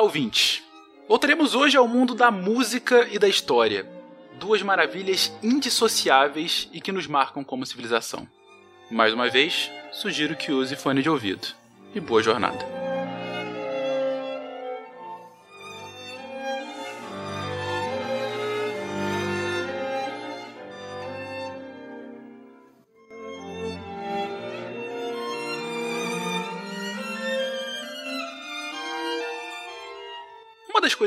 Olá, ouvintes! Voltaremos hoje ao mundo da música e da história, duas maravilhas indissociáveis e que nos marcam como civilização. Mais uma vez, sugiro que use fone de ouvido. E boa jornada!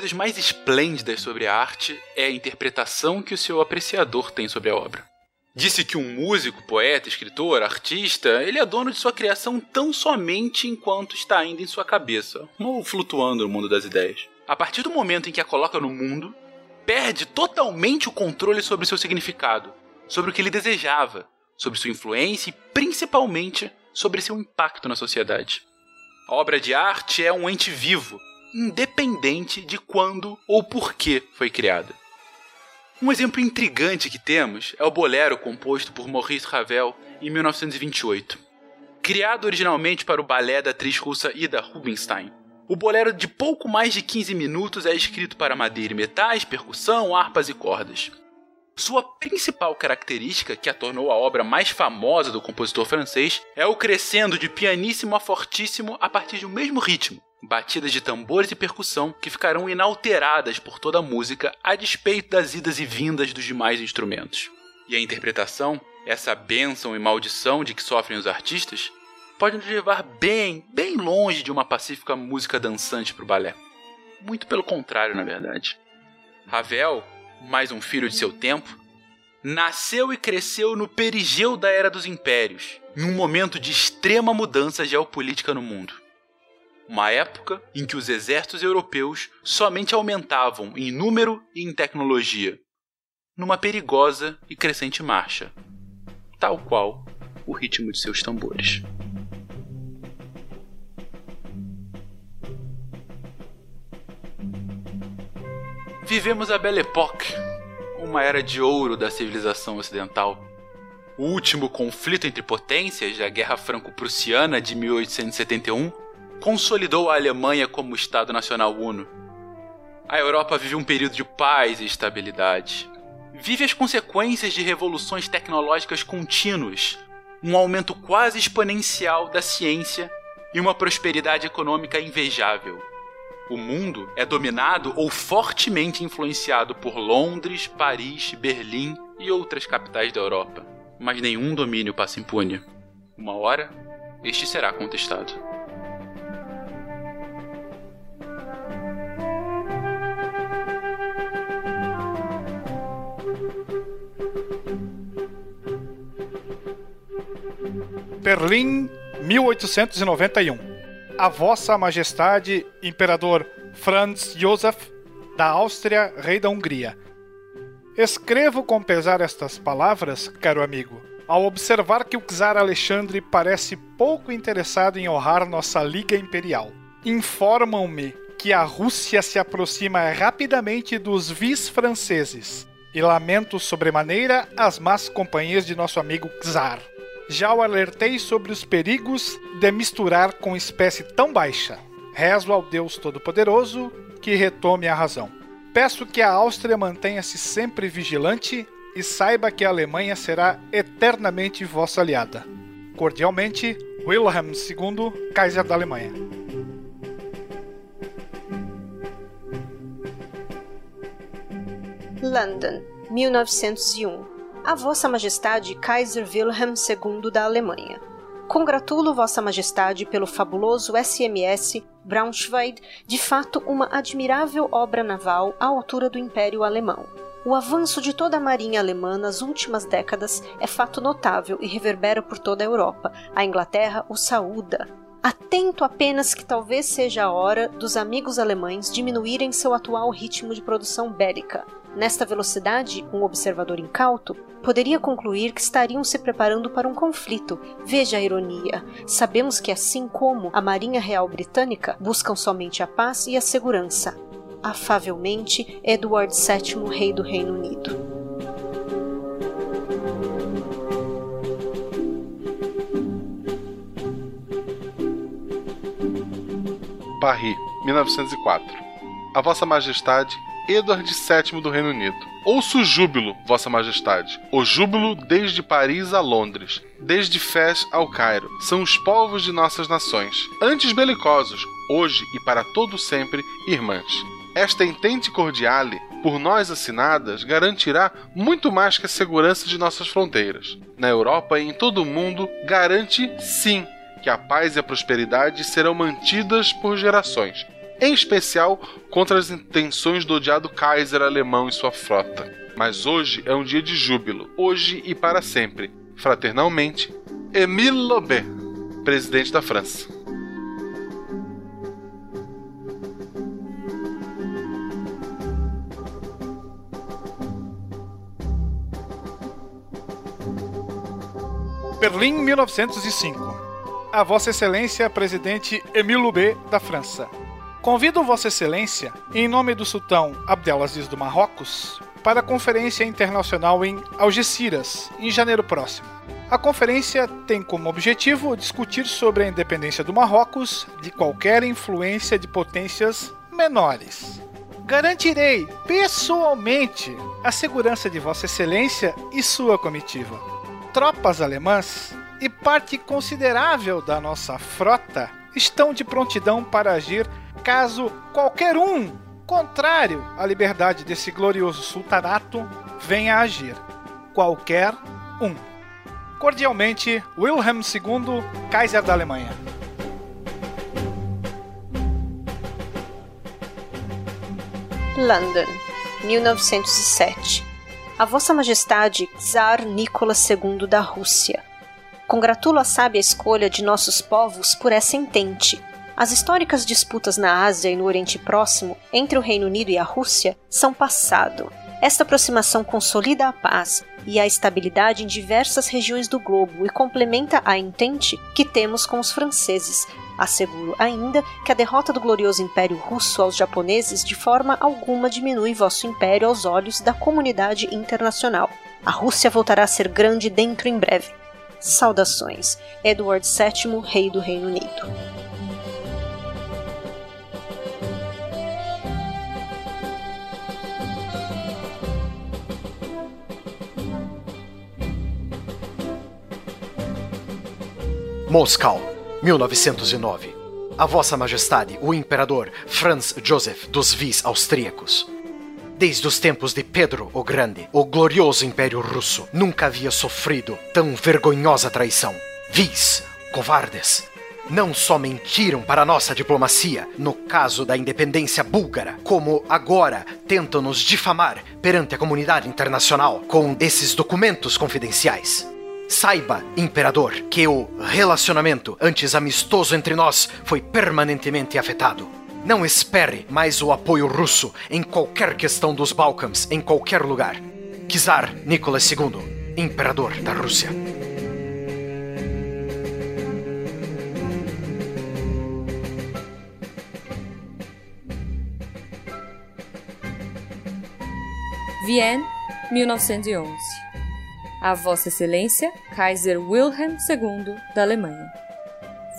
Coisas mais esplêndidas sobre a arte é a interpretação que o seu apreciador tem sobre a obra. Disse que um músico, poeta, escritor, artista, ele é dono de sua criação tão somente enquanto está ainda em sua cabeça, ou flutuando no mundo das ideias. A partir do momento em que a coloca no mundo, perde totalmente o controle sobre seu significado, sobre o que ele desejava, sobre sua influência e principalmente sobre seu impacto na sociedade. A obra de arte é um ente vivo, independente de quando ou por que foi criada. Um exemplo intrigante que temos é o bolero composto por Maurice Ravel em 1928. Criado originalmente para o balé da atriz russa Ida Rubinstein, o bolero de pouco mais de 15 minutos é escrito para madeira e metais, percussão, harpas e cordas. Sua principal característica, que a tornou a obra mais famosa do compositor francês, é o crescendo de pianíssimo a fortíssimo a partir de um mesmo ritmo, batidas de tambores e percussão que ficarão inalteradas por toda a música, a despeito das idas e vindas dos demais instrumentos. E a interpretação, essa bênção e maldição de que sofrem os artistas, pode nos levar bem, bem longe de uma pacífica música dançante para o balé. Muito pelo contrário, na verdade. Ravel, mais um filho de seu tempo, nasceu e cresceu no perigeu da Era dos Impérios, em um momento de extrema mudança geopolítica no mundo uma época em que os exércitos europeus somente aumentavam em número e em tecnologia, numa perigosa e crescente marcha, tal qual o ritmo de seus tambores. Vivemos a Belle Époque, uma era de ouro da civilização ocidental. O último conflito entre potências, a Guerra Franco-Prussiana de 1871, consolidou a Alemanha como Estado Nacional Uno. A Europa vive um período de paz e estabilidade. Vive as consequências de revoluções tecnológicas contínuas, um aumento quase exponencial da ciência e uma prosperidade econômica invejável. O mundo é dominado ou fortemente influenciado por Londres, Paris, Berlim e outras capitais da Europa. Mas nenhum domínio passa impune. Uma hora, este será contestado. Berlim, 1891. A Vossa Majestade, Imperador Franz Josef, da Áustria, Rei da Hungria. Escrevo com pesar estas palavras, caro amigo, ao observar que o czar Alexandre parece pouco interessado em honrar nossa Liga Imperial. Informam-me que a Rússia se aproxima rapidamente dos vis franceses e lamento sobremaneira as más companhias de nosso amigo czar já o alertei sobre os perigos de misturar com espécie tão baixa. Rezo ao Deus Todo-Poderoso que retome a razão. Peço que a Áustria mantenha-se sempre vigilante e saiba que a Alemanha será eternamente vossa aliada. Cordialmente, Wilhelm II, Kaiser da Alemanha. London, 1901 a Vossa Majestade Kaiser Wilhelm II da Alemanha. Congratulo Vossa Majestade pelo fabuloso SMS Braunschweig, de fato uma admirável obra naval à altura do Império Alemão. O avanço de toda a marinha alemã nas últimas décadas é fato notável e reverbera por toda a Europa. A Inglaterra o saúda. Atento apenas que talvez seja a hora dos amigos alemães diminuírem seu atual ritmo de produção bélica. Nesta velocidade, um observador incauto poderia concluir que estariam se preparando para um conflito. Veja a ironia. Sabemos que, assim como a Marinha Real Britânica, buscam somente a paz e a segurança. Afavelmente, Edward VII, Rei do Reino Unido. Paris, 1904 a Vossa Majestade Edward VII do Reino Unido. Ouço o júbilo, Vossa Majestade. O júbilo desde Paris a Londres, desde Fez ao Cairo. São os povos de nossas nações, antes belicosos, hoje e para todo sempre, irmãs. Esta entente cordiale, por nós assinadas, garantirá muito mais que a segurança de nossas fronteiras. Na Europa e em todo o mundo, garante sim que a paz e a prosperidade serão mantidas por gerações, em especial contra as intenções do odiado Kaiser alemão e sua frota. Mas hoje é um dia de júbilo, hoje e para sempre. Fraternalmente, Émile Lobé, presidente da França. Berlim, 1905. A Vossa Excelência, presidente Émile Loubet, da França. Convido Vossa Excelência, em nome do sultão Abdelaziz do Marrocos, para a Conferência Internacional em Algeciras, em janeiro próximo. A conferência tem como objetivo discutir sobre a independência do Marrocos de qualquer influência de potências menores. Garantirei pessoalmente a segurança de Vossa Excelência e sua comitiva. Tropas alemãs e parte considerável da nossa frota estão de prontidão para agir caso qualquer um contrário à liberdade desse glorioso sultanato venha a agir. Qualquer um. Cordialmente, Wilhelm II, Kaiser da Alemanha. London, 1907. A Vossa Majestade Tsar Nicolas II da Rússia. Congratulo a sábia escolha de nossos povos por essa entente as históricas disputas na Ásia e no Oriente Próximo entre o Reino Unido e a Rússia são passado. Esta aproximação consolida a paz e a estabilidade em diversas regiões do globo e complementa a entente que temos com os franceses. Asseguro ainda que a derrota do glorioso Império Russo aos japoneses de forma alguma diminui vosso império aos olhos da comunidade internacional. A Rússia voltará a ser grande dentro em breve. Saudações. Edward VII, Rei do Reino Unido. Moscou, 1909. A Vossa Majestade, o Imperador Franz Joseph dos Vis Austríacos. Desde os tempos de Pedro o Grande, o glorioso Império Russo nunca havia sofrido tão vergonhosa traição. Vis, covardes, não só mentiram para nossa diplomacia no caso da independência búlgara, como agora tentam nos difamar perante a comunidade internacional com esses documentos confidenciais. Saiba, imperador, que o relacionamento antes amistoso entre nós foi permanentemente afetado. Não espere mais o apoio russo em qualquer questão dos Balcãs, em qualquer lugar. Czar Nicolas II, imperador da Rússia. Vienne, 1911 a Vossa Excelência, Kaiser Wilhelm II da Alemanha.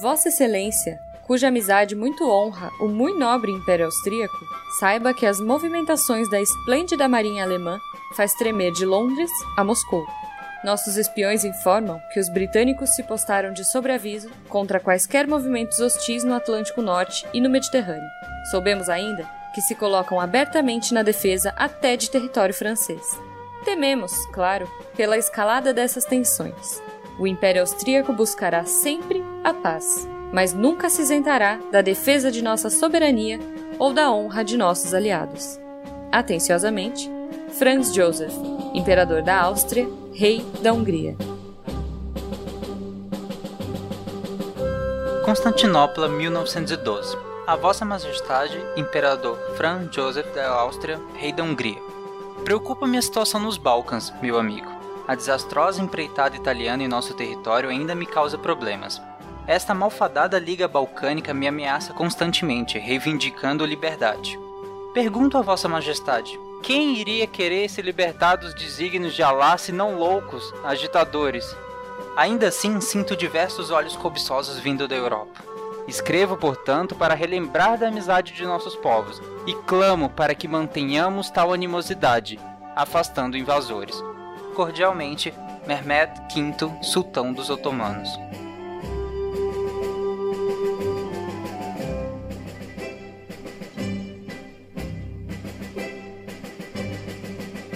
Vossa Excelência, cuja amizade muito honra o muito nobre Império Austríaco, saiba que as movimentações da esplêndida marinha alemã faz tremer de Londres a Moscou. Nossos espiões informam que os britânicos se postaram de sobreaviso contra quaisquer movimentos hostis no Atlântico Norte e no Mediterrâneo. Soubemos ainda que se colocam abertamente na defesa até de território francês. Tememos, claro, pela escalada dessas tensões. O Império Austríaco buscará sempre a paz, mas nunca se isentará da defesa de nossa soberania ou da honra de nossos aliados. Atenciosamente, Franz Joseph, Imperador da Áustria, Rei da Hungria. Constantinopla, 1912. A Vossa Majestade, Imperador Franz Joseph da Áustria, Rei da Hungria. Preocupa-me a situação nos Balcãs, meu amigo. A desastrosa empreitada italiana em nosso território ainda me causa problemas. Esta malfadada Liga Balcânica me ameaça constantemente, reivindicando liberdade. Pergunto a Vossa Majestade: quem iria querer se libertar dos desígnios de Alá se não loucos, agitadores? Ainda assim, sinto diversos olhos cobiçosos vindo da Europa. Escrevo, portanto, para relembrar da amizade de nossos povos e clamo para que mantenhamos tal animosidade, afastando invasores. Cordialmente, Mehmed V, sultão dos otomanos.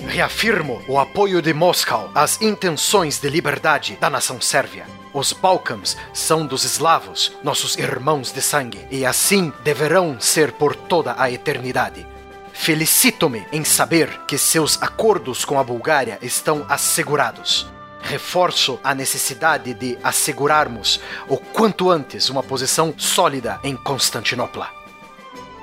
Reafirmo o apoio de Moscou às intenções de liberdade da nação sérvia. Os Balcãs são dos eslavos, nossos irmãos de sangue, e assim deverão ser por toda a eternidade. Felicito-me em saber que seus acordos com a Bulgária estão assegurados. Reforço a necessidade de assegurarmos o quanto antes uma posição sólida em Constantinopla.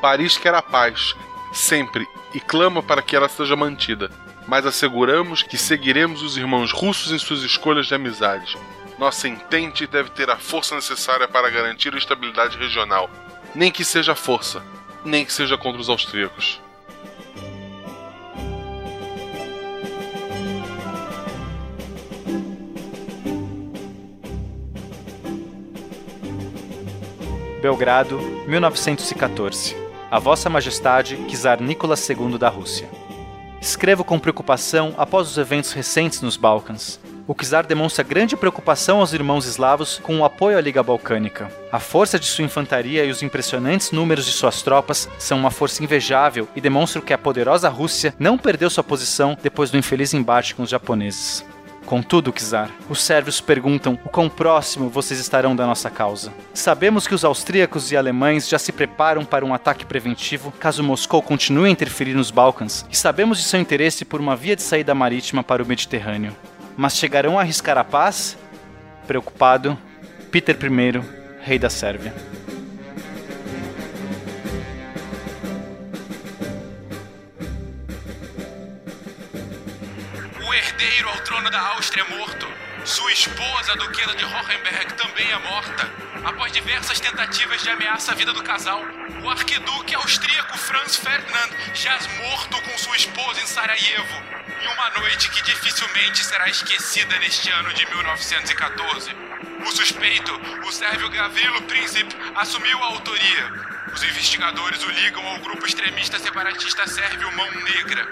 Paris quer a paz, sempre, e clama para que ela seja mantida. Mas asseguramos que seguiremos os irmãos russos em suas escolhas de amizade. Nossa entente deve ter a força necessária para garantir a estabilidade regional, nem que seja força, nem que seja contra os austríacos. Belgrado, 1914. A Vossa Majestade, Czar Nicolas II da Rússia. Escrevo com preocupação após os eventos recentes nos Balcãs. O czar demonstra grande preocupação aos irmãos eslavos com o apoio à Liga Balcânica. A força de sua infantaria e os impressionantes números de suas tropas são uma força invejável e demonstram que a poderosa Rússia não perdeu sua posição depois do infeliz embate com os japoneses. Contudo, Czar, os sérvios perguntam o quão próximo vocês estarão da nossa causa. Sabemos que os austríacos e alemães já se preparam para um ataque preventivo caso Moscou continue a interferir nos Balcãs, e sabemos de seu interesse por uma via de saída marítima para o Mediterrâneo. Mas chegarão a arriscar a paz? Preocupado, Peter I, rei da Sérvia. O herdeiro ao trono da Áustria é morto. Sua esposa, a duquesa de Hohenberg, também é morta. Após diversas tentativas de ameaça à vida do casal, o arquiduque austríaco Franz Ferdinand jaz morto com sua esposa em Sarajevo. Em uma noite que dificilmente será esquecida neste ano de 1914. O suspeito, o sérvio Gavrilo Princip, assumiu a autoria. Os investigadores o ligam ao grupo extremista separatista sérvio Mão Negra.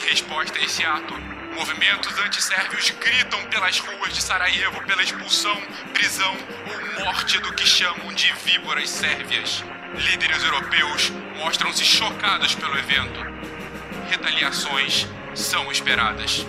Em resposta a esse ato, movimentos antissérvios gritam pelas ruas de Sarajevo pela expulsão, prisão ou morte do que chamam de víboras sérvias. Líderes europeus mostram-se chocados pelo evento. Retaliações são esperadas.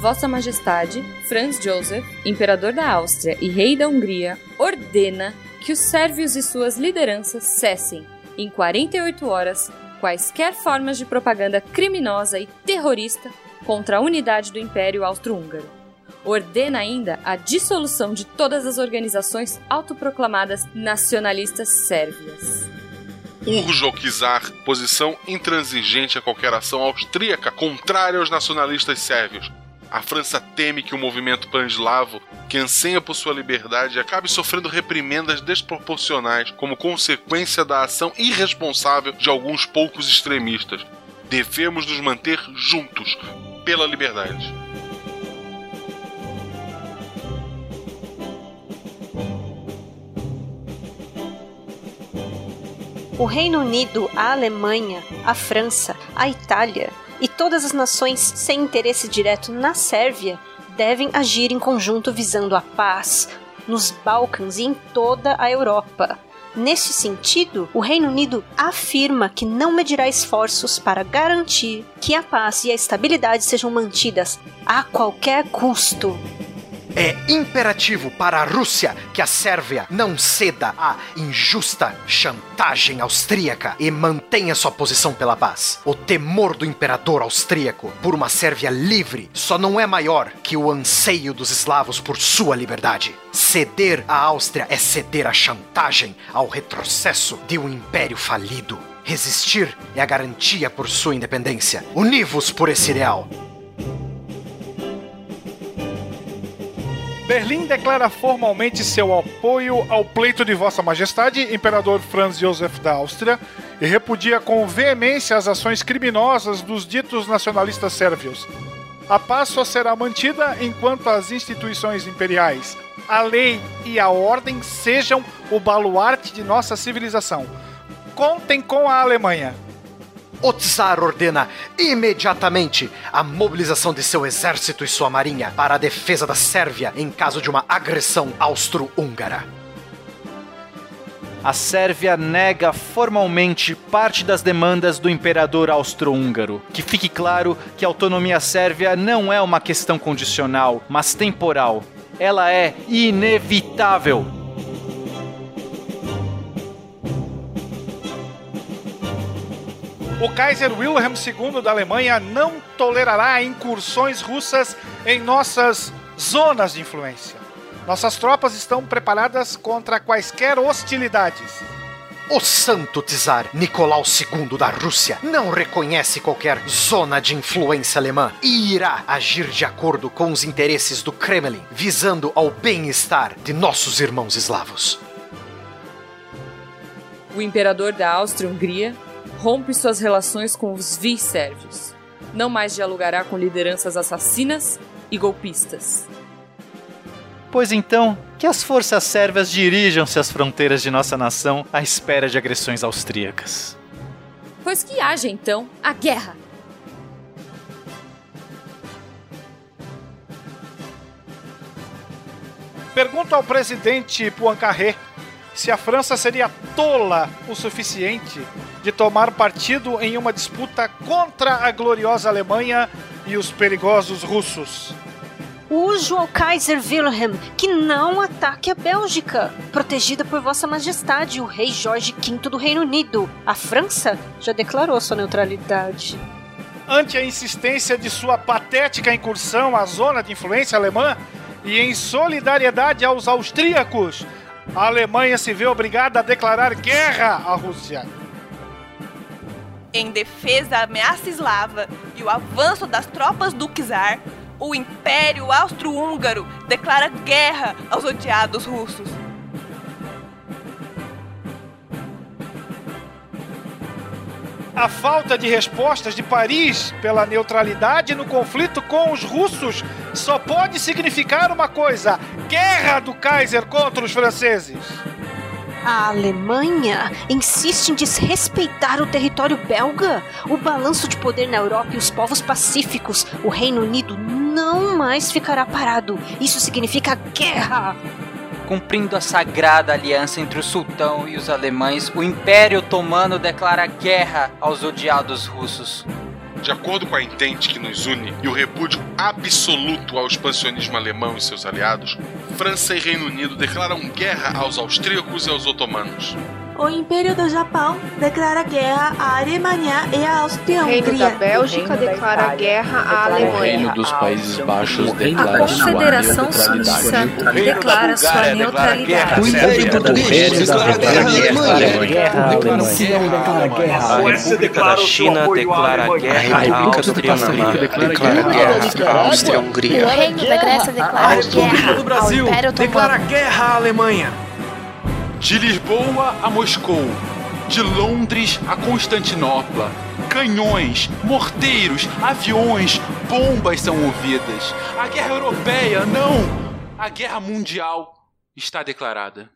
Vossa Majestade, Franz Joseph, Imperador da Áustria e Rei da Hungria, ordena que os sérvios e suas lideranças cessem, em 48 horas, quaisquer formas de propaganda criminosa e terrorista contra a unidade do Império Austro-Húngaro. Ordena ainda a dissolução de todas as organizações autoproclamadas nacionalistas sérvias. Urge ao czar posição intransigente a qualquer ação austríaca contrária aos nacionalistas sérvios. A França teme que o movimento pan-eslavo, que anseia por sua liberdade, acabe sofrendo reprimendas desproporcionais como consequência da ação irresponsável de alguns poucos extremistas. Devemos nos manter juntos pela liberdade. O Reino Unido, a Alemanha, a França, a Itália e todas as nações sem interesse direto na Sérvia devem agir em conjunto visando a paz nos Balcãs e em toda a Europa. Neste sentido, o Reino Unido afirma que não medirá esforços para garantir que a paz e a estabilidade sejam mantidas a qualquer custo. É imperativo para a Rússia que a Sérvia não ceda à injusta chantagem austríaca e mantenha sua posição pela paz. O temor do imperador austríaco por uma Sérvia livre só não é maior que o anseio dos eslavos por sua liberdade. Ceder à Áustria é ceder à chantagem, ao retrocesso de um império falido. Resistir é a garantia por sua independência. Univos por esse ideal. Berlim declara formalmente seu apoio ao pleito de Vossa Majestade, Imperador Franz Joseph da Áustria, e repudia com veemência as ações criminosas dos ditos nacionalistas sérvios. A paz só será mantida enquanto as instituições imperiais, a lei e a ordem sejam o baluarte de nossa civilização. Contem com a Alemanha. O Tsar ordena imediatamente a mobilização de seu exército e sua marinha para a defesa da Sérvia em caso de uma agressão austro-húngara. A Sérvia nega formalmente parte das demandas do imperador austro-húngaro. Que fique claro que a autonomia sérvia não é uma questão condicional, mas temporal. Ela é inevitável. O Kaiser Wilhelm II da Alemanha não tolerará incursões russas em nossas zonas de influência. Nossas tropas estão preparadas contra quaisquer hostilidades. O santo czar Nicolau II da Rússia não reconhece qualquer zona de influência alemã e irá agir de acordo com os interesses do Kremlin, visando ao bem-estar de nossos irmãos eslavos. O imperador da Áustria-Hungria rompe suas relações com os vis sérvios. Não mais dialogará com lideranças assassinas e golpistas. Pois então, que as forças sérvias dirijam-se às fronteiras de nossa nação à espera de agressões austríacas. Pois que haja então a guerra. Pergunto ao presidente Poincaré se a França seria tola o suficiente de tomar partido em uma disputa contra a gloriosa Alemanha e os perigosos russos. Ujo ao Kaiser Wilhelm que não ataque a Bélgica, protegida por Vossa Majestade, o Rei Jorge V do Reino Unido. A França já declarou sua neutralidade. Ante a insistência de sua patética incursão à zona de influência alemã e em solidariedade aos austríacos, a Alemanha se vê obrigada a declarar guerra à Rússia. Em defesa da ameaça eslava e o avanço das tropas do czar, o Império Austro-Húngaro declara guerra aos odiados russos. A falta de respostas de Paris pela neutralidade no conflito com os russos só pode significar uma coisa: guerra do Kaiser contra os franceses. A Alemanha insiste em desrespeitar o território belga, o balanço de poder na Europa e os povos pacíficos. O Reino Unido não mais ficará parado. Isso significa guerra. Cumprindo a sagrada aliança entre o sultão e os alemães, o Império Otomano declara guerra aos odiados russos. De acordo com a entente que nos une e o repúdio absoluto ao expansionismo alemão e seus aliados, França e Reino Unido declaram guerra aos austríacos e aos otomanos. O Império do Japão declara guerra à Alemanha e à O Áustria-Hungria. Reino da Bélgica declara guerra à O Alemanha. Reino dos Países Baixos A declara sua Confederação Suíça neutralidade. declara sua neutralidade. O Império Português declara guerra à Alemanha. A República da China declara guerra à Áustria-Hungria. declara guerra à Áustria-Hungria. O Reino da Grécia declara guerra ao Império Otomano. guerra à Alemanha. De Lisboa a Moscou, de Londres a Constantinopla, canhões, morteiros, aviões, bombas são ouvidas. A guerra europeia, não! A guerra mundial está declarada.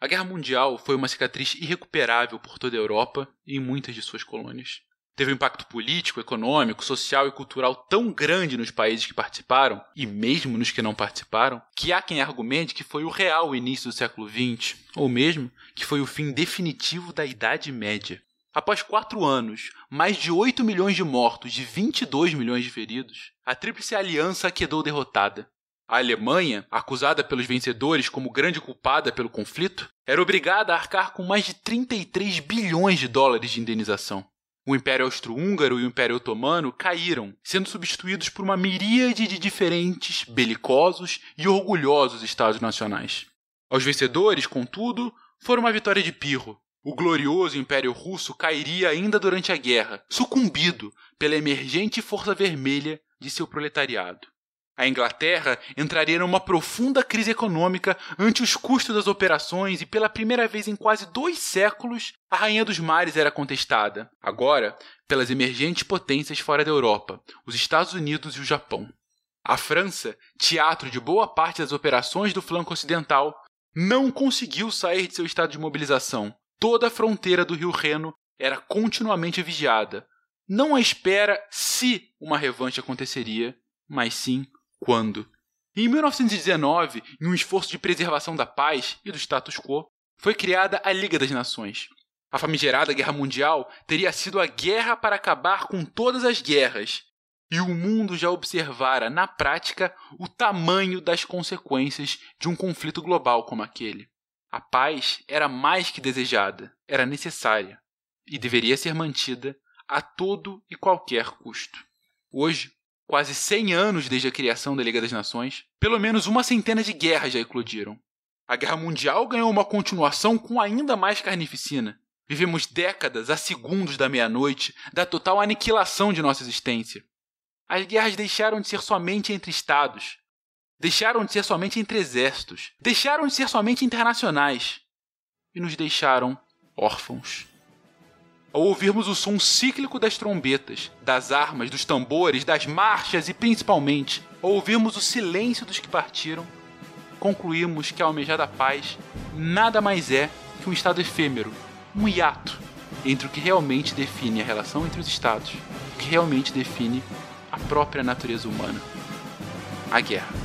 A Guerra Mundial foi uma cicatriz irrecuperável por toda a Europa e em muitas de suas colônias. Teve um impacto político, econômico, social e cultural tão grande nos países que participaram, e mesmo nos que não participaram, que há quem argumente que foi o real início do século XX, ou mesmo que foi o fim definitivo da Idade Média. Após quatro anos, mais de 8 milhões de mortos e 22 milhões de feridos, a Tríplice Aliança quedou derrotada. A Alemanha, acusada pelos vencedores como grande culpada pelo conflito, era obrigada a arcar com mais de 33 bilhões de dólares de indenização. O Império Austro-Húngaro e o Império Otomano caíram, sendo substituídos por uma miríade de diferentes, belicosos e orgulhosos estados nacionais. Aos vencedores, contudo, foi uma vitória de Pirro. O glorioso Império Russo cairia ainda durante a guerra, sucumbido pela emergente força vermelha de seu proletariado. A Inglaterra entraria numa profunda crise econômica ante os custos das operações e, pela primeira vez em quase dois séculos, a Rainha dos Mares era contestada. Agora, pelas emergentes potências fora da Europa, os Estados Unidos e o Japão. A França, teatro de boa parte das operações do flanco ocidental, não conseguiu sair de seu estado de mobilização. Toda a fronteira do rio Reno era continuamente vigiada, não à espera se uma revanche aconteceria, mas sim quando. Em 1919, em um esforço de preservação da paz e do status quo, foi criada a Liga das Nações. A famigerada Guerra Mundial teria sido a guerra para acabar com todas as guerras, e o mundo já observara na prática o tamanho das consequências de um conflito global como aquele. A paz era mais que desejada, era necessária e deveria ser mantida a todo e qualquer custo. Hoje, quase 100 anos desde a criação da Liga das Nações, pelo menos uma centena de guerras já eclodiram. A Guerra Mundial ganhou uma continuação com ainda mais carnificina. Vivemos décadas a segundos da meia-noite da total aniquilação de nossa existência. As guerras deixaram de ser somente entre estados, deixaram de ser somente entre exércitos, deixaram de ser somente internacionais e nos deixaram órfãos ao ouvirmos o som cíclico das trombetas, das armas, dos tambores, das marchas e principalmente ao ouvirmos o silêncio dos que partiram, concluímos que a almejada paz nada mais é que um estado efêmero, um hiato entre o que realmente define a relação entre os estados, o que realmente define a própria natureza humana: a guerra.